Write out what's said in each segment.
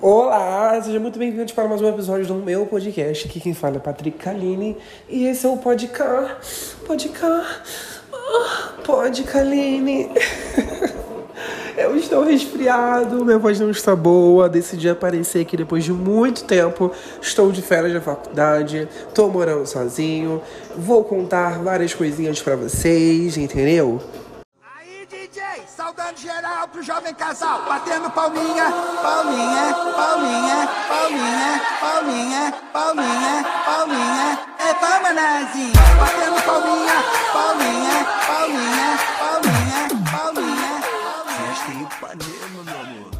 Olá, sejam muito bem-vindos para mais um episódio do meu podcast. Aqui quem fala é Patrick Kaline e esse é o Podcast. Podcast. Pode, Kaline. Eu estou resfriado, minha voz não está boa. Decidi aparecer aqui depois de muito tempo. Estou de férias da faculdade, estou morando sozinho. Vou contar várias coisinhas para vocês, entendeu? Saudando geral pro jovem casal, batendo palminha, palminha, palminha, palminha, palminha, palminha, palminha, é palma nazinha, batendo palminha, palminha, palminha, palminha, palminha. Festa em Ipanema, meu amor.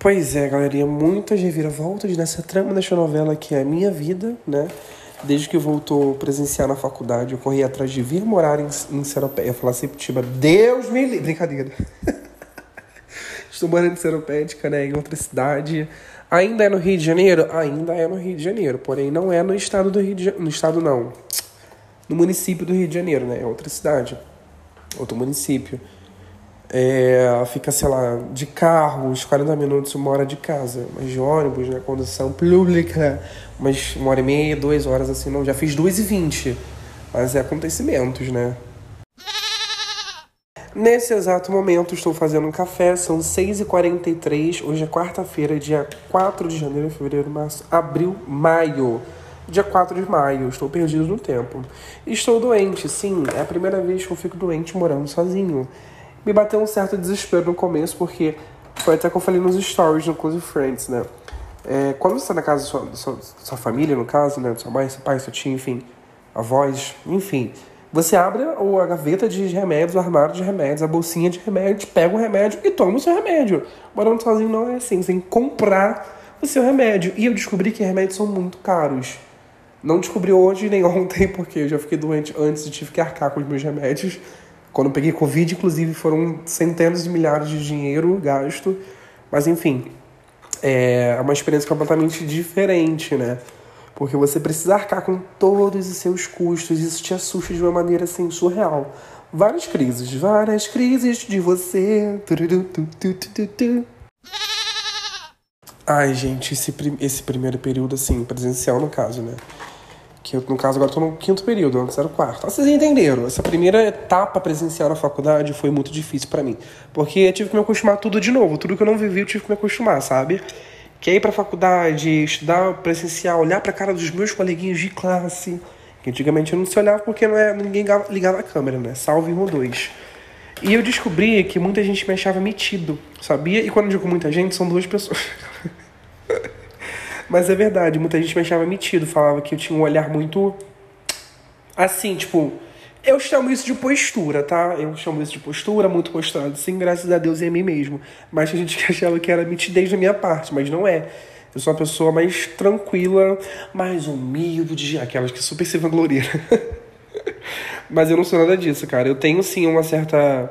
Pois é, galerinha, muitas reviravoltas nessa trama dessa novela que é a minha vida, né? Desde que voltou presenciar na faculdade, eu corri atrás de vir morar em, em Seropé. Eu falar Septiba, Deus me livre. Brincadeira. Estou morando em Seropédica, né? Em outra cidade. Ainda é no Rio de Janeiro? Ainda é no Rio de Janeiro. Porém, não é no estado do Rio de Janeiro. No estado, não. No município do Rio de Janeiro, né? É outra cidade. Outro município. É, fica, sei lá, de carro, uns 40 minutos, uma hora de casa. Mas de ônibus, né? Condução pública, umas uma hora e meia, duas horas assim, não. Já fiz duas e vinte. Mas é acontecimentos, né? Nesse exato momento, estou fazendo um café, são 6h43. Hoje é quarta-feira, dia 4 de janeiro, fevereiro, março, abril, maio. Dia 4 de maio, estou perdido no tempo. Estou doente, sim, é a primeira vez que eu fico doente morando sozinho. Me bateu um certo desespero no começo, porque foi até que eu falei nos stories no Close Friends, né? É, quando você está na casa da sua, da sua, da sua família, no caso, né? Sua mãe, seu pai, seu tio, enfim, avós, enfim. Você abre a gaveta de remédios, o armário de remédios, a bolsinha de remédios, pega o remédio e toma o seu remédio. Morando sozinho não é assim, você tem que comprar o seu remédio. E eu descobri que remédios são muito caros. Não descobri hoje nem ontem, porque eu já fiquei doente antes e tive que arcar com os meus remédios. Quando eu peguei Covid, inclusive, foram centenas de milhares de dinheiro gasto. Mas enfim, é uma experiência completamente diferente, né? Porque você precisa arcar com todos os seus custos, isso te assusta de uma maneira assim surreal. Várias crises, várias crises de você. Ai, gente, esse, esse primeiro período, assim, presencial no caso, né? Que no caso, agora estou no quinto período, antes era o quarto. Vocês entenderam? Essa primeira etapa presencial na faculdade foi muito difícil para mim. Porque eu tive que me acostumar tudo de novo. Tudo que eu não vivi, eu tive que me acostumar, sabe? Que é ir pra faculdade, estudar presencial, olhar pra cara dos meus coleguinhas de classe. Que antigamente eu não se olhava porque não é, ninguém ligava a câmera, né? Salve um ou dois. E eu descobri que muita gente me achava metido, sabia? E quando eu digo muita gente, são duas pessoas. Mas é verdade, muita gente me achava metido, falava que eu tinha um olhar muito. Assim, tipo. Eu chamo isso de postura, tá? Eu chamo isso de postura, muito posturado, sim, graças a Deus e a mim mesmo. Mas tinha gente que achava que era mitidez da minha parte, mas não é. Eu sou uma pessoa mais tranquila, mais humilde, aquelas que super se vangloriam. mas eu não sou nada disso, cara. Eu tenho sim uma certa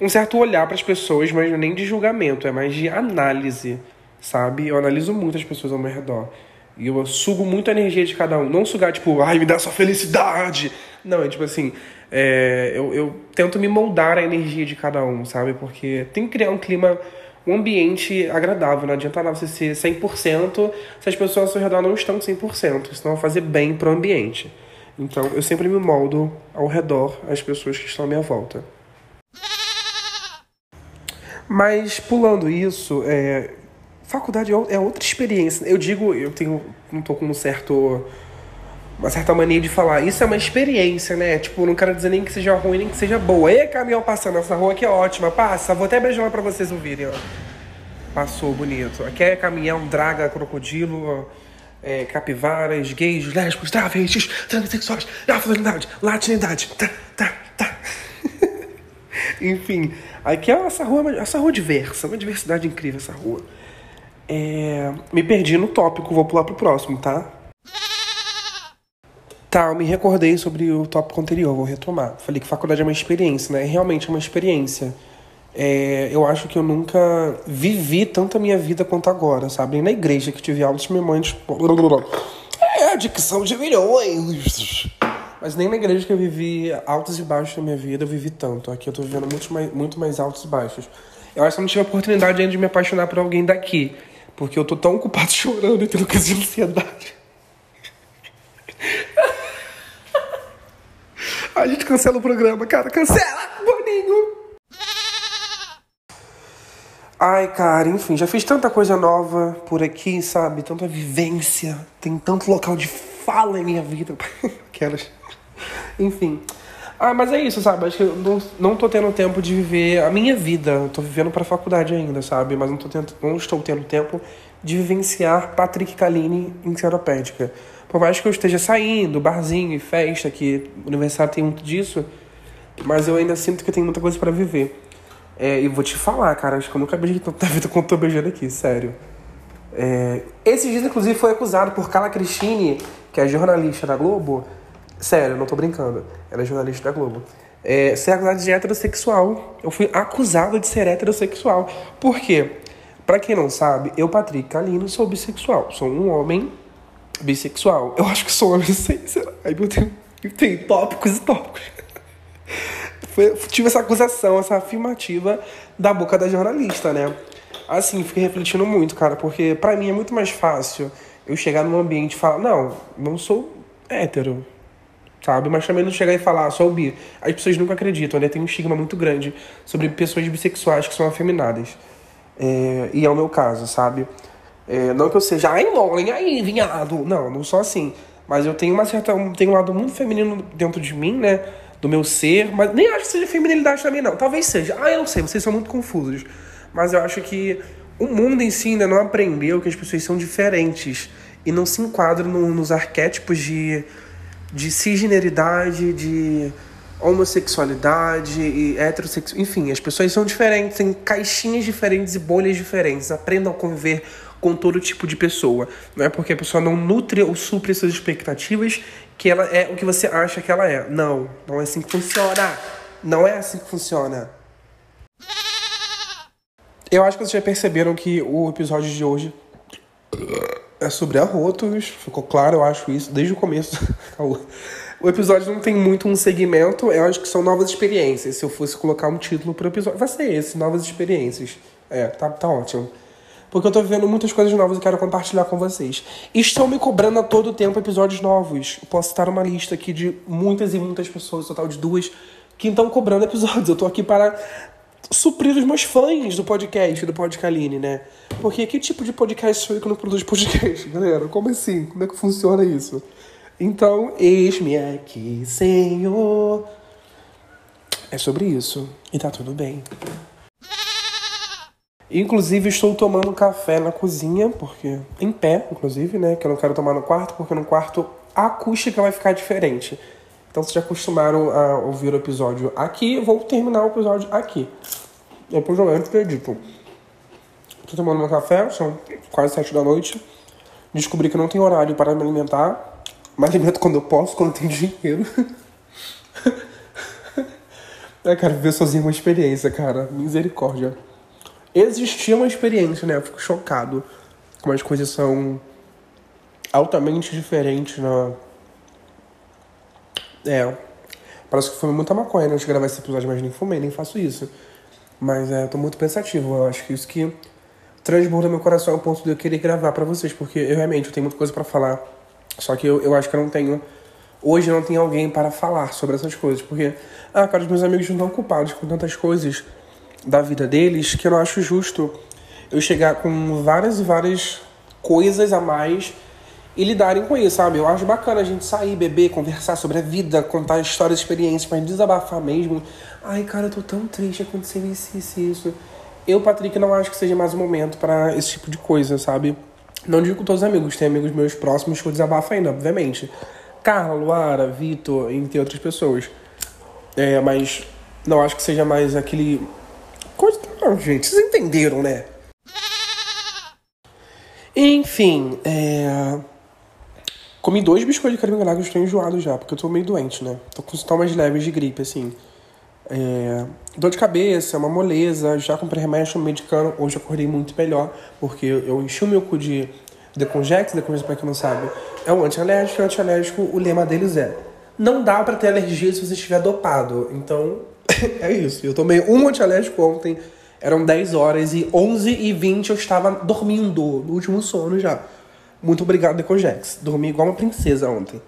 um certo olhar para as pessoas, mas nem de julgamento, é mais de análise, sabe? Eu analiso muito as pessoas ao meu redor. E eu sugo muito a energia de cada um. Não sugar, tipo, ai, me dá sua felicidade. Não, é tipo assim, é, eu, eu tento me moldar a energia de cada um, sabe? Porque tem que criar um clima, um ambiente agradável. Não adianta nada você ser 100% se as pessoas ao seu redor não estão 100%. Senão vai fazer bem pro ambiente. Então, eu sempre me moldo ao redor as pessoas que estão à minha volta. Mas, pulando isso, é, faculdade é outra experiência. Eu digo, eu tenho, não tô com um certo uma certa mania de falar, isso é uma experiência, né? Tipo, não quero dizer nem que seja ruim, nem que seja boa. E caminhão passando, essa rua aqui é ótima, passa. Vou até beijar pra vocês ouvirem, ó. Passou, bonito. Aqui é caminhão, draga, crocodilo, é, capivaras, gays, lésbicos, travestis, transexuais, afrodidade, latinidade, tá, tá, tá. Enfim, aqui é essa rua, essa rua diversa, uma diversidade incrível essa rua. É, me perdi no tópico, vou pular pro próximo, tá? Tá, eu me recordei sobre o tópico anterior, vou retomar. Falei que faculdade é uma experiência, né? Realmente é uma experiência. É, eu acho que eu nunca vivi tanto a minha vida quanto agora, sabe? Nem na igreja que tive aulas, minha. É, dicção de milhões! Mas nem na igreja que eu vivi altos e baixos na minha vida, eu vivi tanto. Aqui eu tô vivendo muito mais, muito mais altos e baixos. Eu acho que eu não tive a oportunidade ainda de me apaixonar por alguém daqui. Porque eu tô tão ocupado chorando e tendo crise de ansiedade. A gente cancela o programa, cara. Cancela, Boninho! Ai, cara, enfim, já fiz tanta coisa nova por aqui, sabe? Tanta vivência. Tem tanto local de fala em minha vida. Aquelas. Enfim. Ah, mas é isso, sabe? Acho que eu não, não tô tendo tempo de viver a minha vida. Tô vivendo pra faculdade ainda, sabe? Mas não, tô tendo, não estou tendo tempo de vivenciar Patrick Kaline enciclopédica. Por mais que eu esteja saindo, barzinho e festa, que o aniversário tem muito disso, mas eu ainda sinto que eu tenho muita coisa para viver. É, e vou te falar, cara, acho que eu nunca beijei tanta vida quanto tô beijando aqui, sério. É, esses dias, inclusive, foi acusado por Carla Cristine, que é jornalista da Globo. Sério, não tô brincando. Ela é jornalista da Globo. É, ser acusada de heterossexual. Eu fui acusado de ser heterossexual. Por quê? Pra quem não sabe, eu, Patrick Kalino, sou bissexual. Sou um homem bissexual. Eu acho que sou homem, sei, será? Eu tenho tópicos e tópicos. Foi, tive essa acusação, essa afirmativa da boca da jornalista, né? Assim, fiquei refletindo muito, cara, porque para mim é muito mais fácil eu chegar num ambiente e falar, não, não sou hétero, sabe? Mas também não chegar e falar, sou bi. As pessoas nunca acreditam, né? Tem um estigma muito grande sobre pessoas bissexuais que são afeminadas. É, e é o meu caso, sabe? É, não que eu seja, ai, mole, aí, vinhado. Não, não sou assim. Mas eu tenho uma certa. Tenho um lado muito feminino dentro de mim, né? Do meu ser. Mas nem acho que seja feminilidade também, não. Talvez seja. Ah, eu não sei, vocês são muito confusos. Mas eu acho que o mundo em si ainda não aprendeu que as pessoas são diferentes. E não se enquadram no, nos arquétipos de, de cisgeneridade, de homossexualidade e heterossexualidade. Enfim, as pessoas são diferentes, têm caixinhas diferentes e bolhas diferentes. Aprendam a conviver com todo tipo de pessoa. Não é porque a pessoa não nutre ou supre suas expectativas que ela é o que você acha que ela é. Não, não é assim que funciona. Não é assim que funciona. Eu acho que vocês já perceberam que o episódio de hoje é sobre arrotos. Ficou claro, eu acho isso, desde o começo. O episódio não tem muito um segmento, eu acho que são novas experiências. Se eu fosse colocar um título pro episódio, vai ser esse, novas experiências. É, tá, tá ótimo. Porque eu tô vivendo muitas coisas novas e quero compartilhar com vocês. Estão me cobrando a todo tempo episódios novos. posso estar uma lista aqui de muitas e muitas pessoas, total de duas, que estão cobrando episódios. Eu tô aqui para suprir os meus fãs do podcast, do Podcaline, né? Porque que tipo de podcast sou eu que não produz podcast, galera? Como assim? Como é que funciona isso? Então, eis-me aqui, Senhor. É sobre isso. E tá tudo bem. Inclusive, estou tomando café na cozinha, porque. Em pé, inclusive, né? Que eu não quero tomar no quarto, porque no quarto a acústica vai ficar diferente. Então, vocês já acostumaram a ouvir o episódio aqui, vou terminar o episódio aqui. Depois eu entro e edito. Estou tomando meu café, são quase sete da noite. Descobri que não tem horário para me alimentar. Me alimento quando eu posso, quando tenho dinheiro. eu quero viver sozinho uma experiência, cara. Misericórdia. Existia uma experiência, né? Eu fico chocado como as coisas são altamente diferentes na. É. Parece que fumei muita maconha né? antes de gravar esse episódio, mas nem fumei, nem faço isso. Mas é, eu tô muito pensativo. Eu acho que isso que transborda meu coração ao ponto de eu querer gravar para vocês, porque eu realmente eu tenho muita coisa para falar só que eu, eu acho que eu não tenho. Hoje eu não tenho alguém para falar sobre essas coisas. Porque, ah, cara, os meus amigos não estão ocupados com tantas coisas da vida deles que eu não acho justo eu chegar com várias e várias coisas a mais e lidarem com isso, sabe? Eu acho bacana a gente sair, beber, conversar sobre a vida, contar histórias, experiências, mas desabafar mesmo. Ai, cara, eu tô tão triste, aconteceu isso, isso, isso. Eu, Patrick, não acho que seja mais o momento para esse tipo de coisa, sabe? Não digo com todos os amigos, tem amigos meus próximos que eu desabafo ainda, obviamente. Carla, Luara, Vitor, entre outras pessoas. É, mas não acho que seja mais aquele. Coisa. Não, gente, vocês entenderam, né? Enfim, é. Comi dois biscoitos de caramelado e estou enjoado já, porque eu tô meio doente, né? Tô com sintomas leves de gripe, assim. É, dor de cabeça, uma moleza, já comprei remédio, medicando. Hoje acordei muito melhor, porque eu enchi o meu cu de Deconjex. Deconjex, pra quem não sabe, é um antialérgico. E antialérgico, o lema deles é: não dá para ter alergia se você estiver dopado. Então, é isso. Eu tomei um antialérgico ontem, Eram 10 horas e 11 e 20 eu estava dormindo, no último sono já. Muito obrigado, Decojex. Dormi igual uma princesa ontem.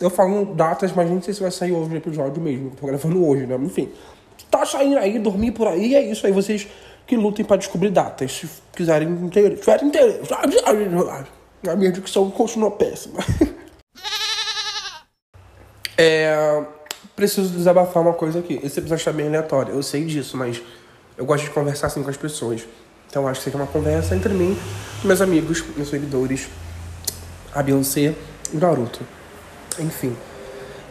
Eu falo datas, mas não sei se vai sair hoje o episódio mesmo. Tô gravando hoje, né? Enfim. Tá saindo aí, dormir por aí, é isso aí. Vocês que lutem para descobrir datas. Se quiserem interesse, tiverem interesse. A minha dicção continua péssima. é, preciso desabafar uma coisa aqui. Esse episódio está bem aleatório, eu sei disso, mas eu gosto de conversar assim com as pessoas. Então acho que seja uma conversa entre mim, meus amigos, meus seguidores, a Beyoncé e Naruto. Enfim.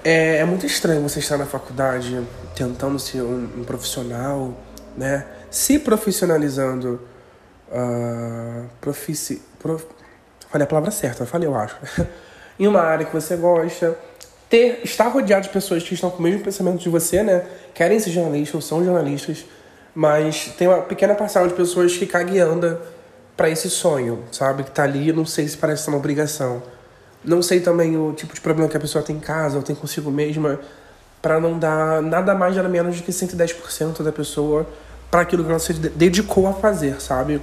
É, é muito estranho você estar na faculdade tentando ser um, um profissional, né? Se profissionalizando. Uh, profici, prof, falei a palavra certa, falei, eu acho. em uma área que você gosta. Ter, estar rodeado de pessoas que estão com o mesmo pensamento de você, né? Querem ser jornalistas ou são jornalistas, mas tem uma pequena parcela de pessoas que caga e anda para esse sonho, sabe? Que tá ali, não sei se parece uma obrigação. Não sei também o tipo de problema que a pessoa tem em casa ou tem consigo mesma, para não dar nada mais nada menos do que 110% da pessoa para aquilo que ela se dedicou a fazer, sabe?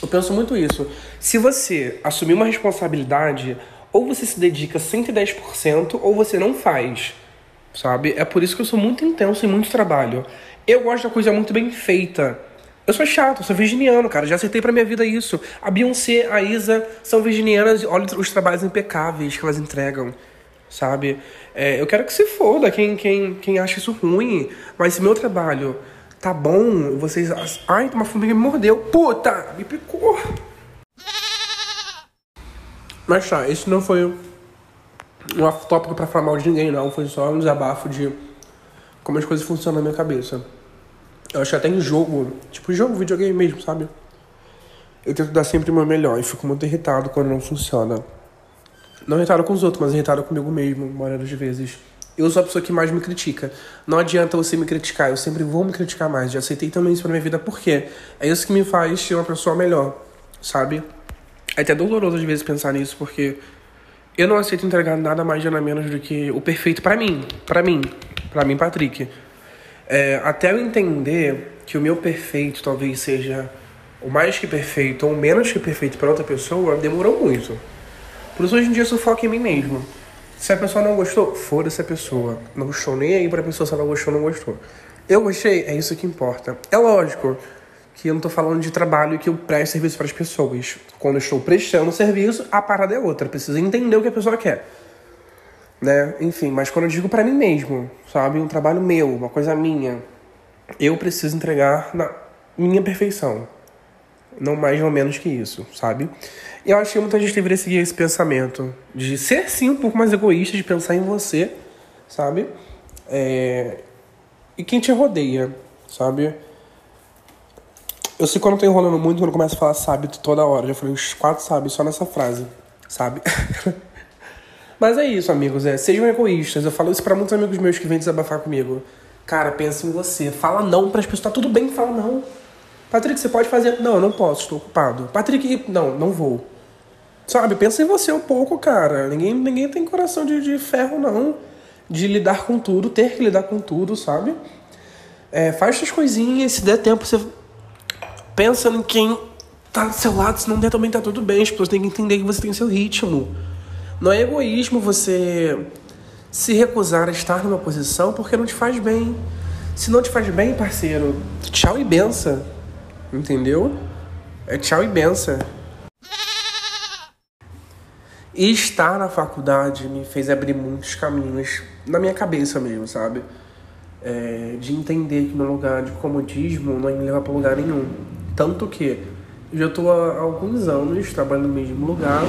Eu penso muito isso. Se você assumir uma responsabilidade, ou você se dedica 110% ou você não faz, sabe? É por isso que eu sou muito intenso em muito trabalho. Eu gosto da coisa muito bem feita. Eu sou chato, eu sou virginiano, cara. Já aceitei pra minha vida isso. A Beyoncé, a Isa são virginianas. Olha os trabalhos impecáveis que elas entregam, sabe? É, eu quero que se foda quem, quem, quem acha isso ruim. Mas se meu trabalho tá bom, vocês. Ai, uma formiga me mordeu. Puta, me picou. Mas tá, esse não foi um off-tópico pra falar mal de ninguém, não. Foi só um desabafo de como as coisas funcionam na minha cabeça. Eu acho que até em jogo, tipo jogo, videogame mesmo, sabe? Eu tento dar sempre o meu melhor e fico muito irritado quando não funciona. Não irritado com os outros, mas irritado comigo mesmo, maioria das vezes. Eu sou a pessoa que mais me critica. Não adianta você me criticar, eu sempre vou me criticar mais. Já aceitei também isso pra minha vida, porque é isso que me faz ser uma pessoa melhor, sabe? É até doloroso às vezes pensar nisso, porque eu não aceito entregar nada mais nada menos do que o perfeito para mim, para mim, para mim, Patrick. É, até eu entender que o meu perfeito talvez seja o mais que perfeito ou menos que perfeito para outra pessoa, demorou muito. Por isso hoje em dia eu só foco em mim mesmo. Se a pessoa não gostou, foda-se a pessoa. Não gostou nem aí pra pessoa se ela gostou ou não gostou. Eu gostei, é isso que importa. É lógico que eu não tô falando de trabalho que eu presto serviço para as pessoas. Quando eu estou prestando serviço, a parada é outra. Precisa entender o que a pessoa quer né? Enfim, mas quando eu digo para mim mesmo, sabe, um trabalho meu, uma coisa minha, eu preciso entregar na minha perfeição, não mais ou menos que isso, sabe? E eu acho que muita gente deveria seguir esse pensamento de ser sim um pouco mais egoísta, de pensar em você, sabe? É... E quem te rodeia, sabe? Eu sei quando eu tô enrolando muito, quando eu começo a falar sabe toda hora. Já falei uns quatro sabe só nessa frase, sabe? Mas é isso, amigos. É, sejam egoístas. Eu falo isso para muitos amigos meus que vêm desabafar comigo. Cara, pensa em você. Fala não para as pessoas. Tá tudo bem, fala não. Patrick, você pode fazer. Não, eu não posso, estou ocupado. Patrick, não, não vou. Sabe, pensa em você um pouco, cara. Ninguém, ninguém tem coração de, de ferro, não. De lidar com tudo, ter que lidar com tudo, sabe? É, faz suas coisinhas, se der tempo, você pensa em quem tá do seu lado, se não der também tá tudo bem. As pessoas têm que entender que você tem seu ritmo. Não é egoísmo você se recusar a estar numa posição porque não te faz bem. Se não te faz bem, parceiro, tchau e benção. Entendeu? É tchau e benção. E estar na faculdade me fez abrir muitos caminhos na minha cabeça mesmo, sabe? É, de entender que meu lugar de comodismo não me leva para lugar nenhum. Tanto que eu já estou há alguns anos trabalhando no mesmo lugar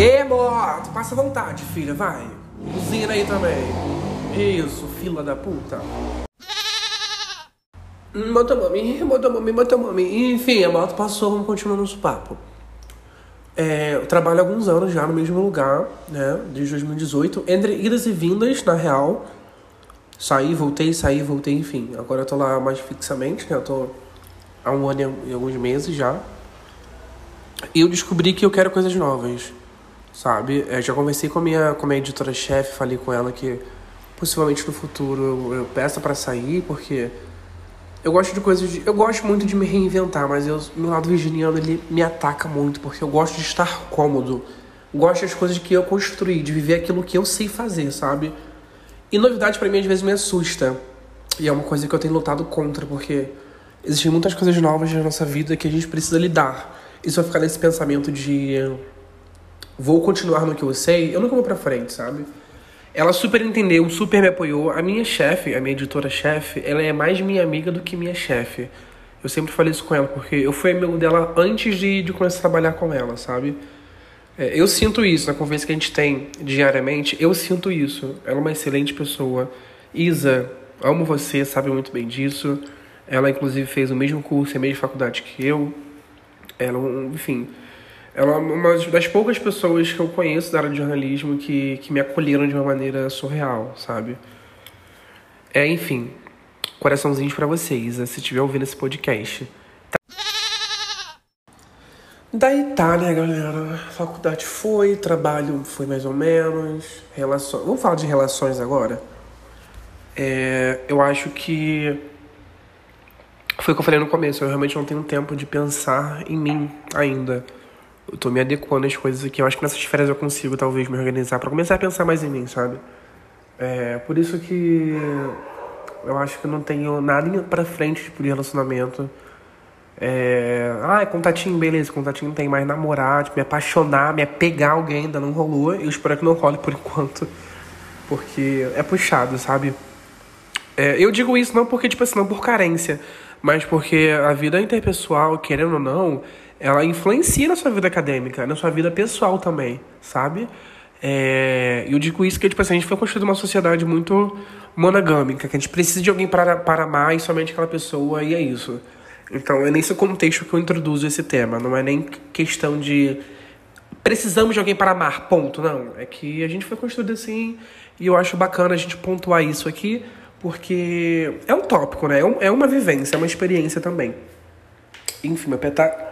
Ê, moto, passa vontade, filha, vai. Buzina aí também. Isso, fila da puta. Motomami, motomami, motomami. Enfim, a moto passou, vamos continuar nosso papo. É, eu trabalho há alguns anos já no mesmo lugar, né? Desde 2018. Entre idas e vindas, na real. Saí, voltei, saí, voltei, enfim. Agora eu tô lá mais fixamente, né? Eu tô há um ano e alguns meses já. E eu descobri que eu quero coisas novas sabe? Eu já conversei com a minha, com a minha editora-chefe, falei com ela que possivelmente no futuro eu, peça para sair, porque eu gosto de coisas. De, eu gosto muito de me reinventar, mas eu, meu lado virginiano ele me ataca muito, porque eu gosto de estar cômodo. Gosto das coisas que eu construí, de viver aquilo que eu sei fazer, sabe? E novidade para mim às vezes me assusta. E é uma coisa que eu tenho lutado contra, porque existem muitas coisas novas na nossa vida que a gente precisa lidar. Se eu ficar nesse pensamento de vou continuar no que eu sei, eu nunca vou pra frente, sabe? Ela super entendeu, super me apoiou. A minha chefe, a minha editora-chefe, ela é mais minha amiga do que minha chefe. Eu sempre falei isso com ela, porque eu fui amigo dela antes de, de começar a trabalhar com ela, sabe? É, eu sinto isso na conversa que a gente tem diariamente, eu sinto isso. Ela é uma excelente pessoa. Isa, amo você, sabe muito bem disso. Ela, inclusive, fez o mesmo curso, a mesma faculdade que eu. Ela, enfim, ela é uma das poucas pessoas que eu conheço da área de jornalismo que, que me acolheram de uma maneira surreal, sabe? É, enfim, coraçãozinhos para vocês, se estiver ouvindo esse podcast. Tá, né, galera? Faculdade foi, trabalho foi mais ou menos, relações. Vamos falar de relações agora? É, eu acho que foi o que eu falei no começo. Eu realmente não tenho tempo de pensar em mim ainda. Eu tô me adequando às coisas aqui. Eu acho que nessas férias eu consigo, talvez, me organizar para começar a pensar mais em mim, sabe? É, por isso que eu acho que eu não tenho nada para frente tipo, de relacionamento. É, ah, é contatinho, beleza, contatinho tem, mas namorar, tipo, me apaixonar, me apegar alguém ainda não rolou. Eu espero que não role por enquanto, porque é puxado, sabe? É, eu digo isso não porque, tipo assim, não por carência, mas porque a vida interpessoal, querendo ou não, ela influencia na sua vida acadêmica, na sua vida pessoal também, sabe? É, eu digo isso que tipo assim, a gente foi construído uma sociedade muito monogâmica, que a gente precisa de alguém para, para amar e somente aquela pessoa, e é isso. Então é nesse contexto que eu introduzo esse tema, não é nem questão de precisamos de alguém para amar, ponto, não. É que a gente foi construído assim, e eu acho bacana a gente pontuar isso aqui, porque é um tópico, né? É, é uma vivência, é uma experiência também. Enfim, meu pé tá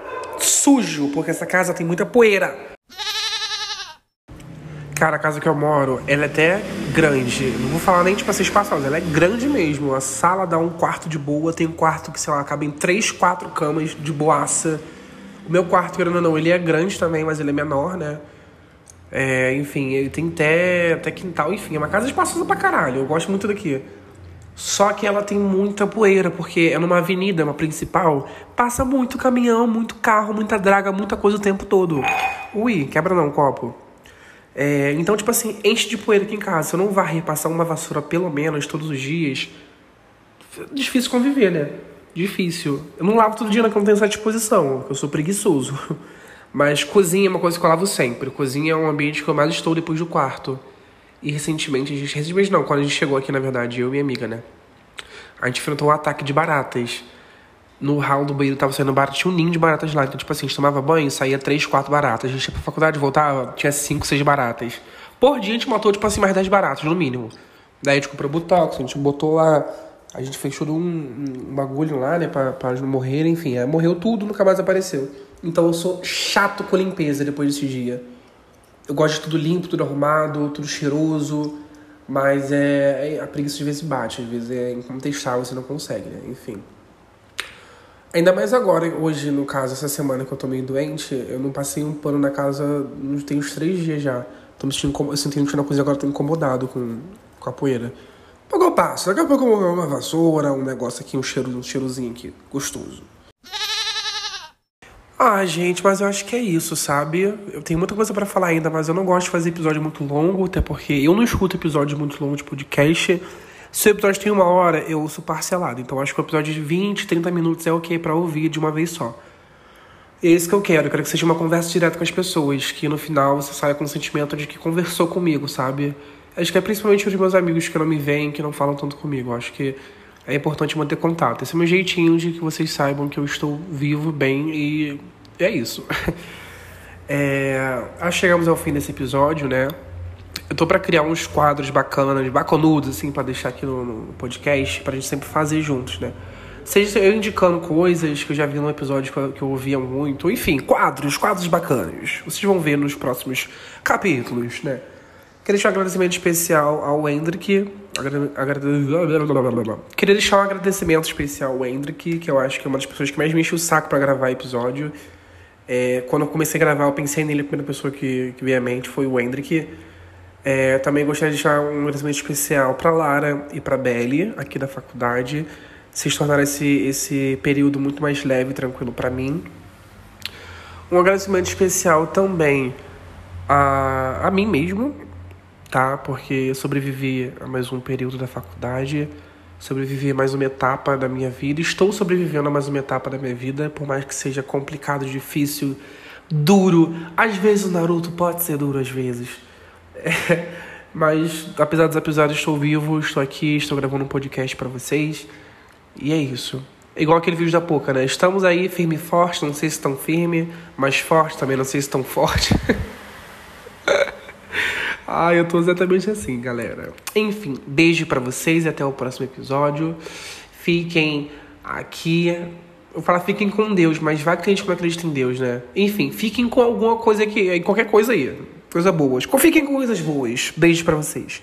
sujo, porque essa casa tem muita poeira. Cara, a casa que eu moro, ela é até grande. Não vou falar nem tipo assim espaçosa, ela é grande mesmo. A sala dá um quarto de boa, tem um quarto que, sei lá, em três, quatro camas de boaça. O meu quarto, querendo ou não, ele é grande também, mas ele é menor, né? É, enfim, ele tem até, até quintal, enfim, é uma casa espaçosa pra caralho. Eu gosto muito daqui. Só que ela tem muita poeira, porque é numa avenida, uma principal, passa muito caminhão, muito carro, muita draga, muita coisa o tempo todo. Ui, quebra não, copo. É, então, tipo assim, enche de poeira aqui em casa. Se eu não varrer, passar uma vassoura pelo menos todos os dias, difícil conviver, né? Difícil. Eu não lavo todo dia, não, que eu não tenho essa disposição, eu sou preguiçoso. Mas cozinha é uma coisa que eu lavo sempre. Cozinha é um ambiente que eu mais estou depois do quarto. E recentemente, a gente, recentemente não, quando a gente chegou aqui, na verdade, eu e minha amiga, né? A gente enfrentou um ataque de baratas. No hall do banheiro tava saindo barata, tinha um ninho de baratas lá. Então, tipo assim, a gente tomava banho, saía três, quatro baratas. A gente ia pra faculdade, voltava, tinha cinco, seis baratas. Por dia a gente matou, tipo assim, mais dez baratas, no mínimo. Daí a gente comprou botox, a gente botou lá. A gente todo um, um bagulho lá, né, pra, pra não morrerem, enfim. Aí morreu tudo, nunca mais apareceu. Então eu sou chato com limpeza depois desse dia. Eu gosto de tudo limpo, tudo arrumado, tudo cheiroso, mas é, é a preguiça de vezes bate, às vezes é incontestável, você não consegue, né? Enfim. Ainda mais agora, hoje, no caso, essa semana que eu tô meio doente, eu não passei um pano na casa, tem uns três dias já. Tô me sentindo, eu sentindo na coisa agora, tô incomodado com, com a poeira. Logo eu passo, daqui a pouco eu vou uma vassoura, um negócio aqui, um cheiro, um cheirozinho aqui, gostoso. Ah, gente, mas eu acho que é isso, sabe? Eu tenho muita coisa para falar ainda, mas eu não gosto de fazer episódio muito longo, até porque eu não escuto episódio muito longo de podcast. Se o episódio tem uma hora, eu ouço parcelado. Então acho que o episódio de 20, 30 minutos é ok para ouvir de uma vez só. É isso que eu quero. Eu quero que seja uma conversa direta com as pessoas, que no final você saia com o sentimento de que conversou comigo, sabe? Acho que é principalmente os meus amigos que não me veem, que não falam tanto comigo. Acho que é importante manter contato. Esse é meu jeitinho de que vocês saibam que eu estou vivo, bem e é isso. É, chegamos ao fim desse episódio, né? Eu tô para criar uns quadros bacanas, bacanudos, assim, para deixar aqui no, no, podcast, pra gente sempre fazer juntos, né? Seja eu indicando coisas que eu já vi num episódio que eu ouvia muito, enfim, quadros, quadros bacanas. Vocês vão ver nos próximos capítulos, né? Queria deixar um agradecimento especial ao Hendrick. Agrade... Queria deixar um agradecimento especial ao Hendrick, que eu acho que é uma das pessoas que mais me enche o saco para gravar episódio. É, quando eu comecei a gravar, eu pensei nele, a primeira pessoa que, que veio à mente foi o Hendrick. É, também gostaria de deixar um agradecimento especial para Lara e para Belly, aqui da faculdade. Vocês tornaram esse, esse período muito mais leve e tranquilo para mim. Um agradecimento especial também a, a mim mesmo, tá? Porque sobrevivi a mais um período da faculdade, sobrevivi a mais uma etapa da minha vida, estou sobrevivendo a mais uma etapa da minha vida, por mais que seja complicado, difícil, duro. Às vezes o Naruto pode ser duro, às vezes. É, mas, apesar dos episódios, estou vivo, estou aqui, estou gravando um podcast para vocês. E é isso. É igual aquele vídeo da Poca, né? Estamos aí firme e forte, não sei se tão firme, mas forte também, não sei se tão forte. ah, eu tô exatamente assim, galera. Enfim, beijo para vocês e até o próximo episódio. Fiquem aqui. Eu falo fiquem com Deus, mas vai que a gente não acredita em Deus, né? Enfim, fiquem com alguma coisa aqui, qualquer coisa aí. Coisa boas. Fiquem com coisas boas. Beijo para vocês.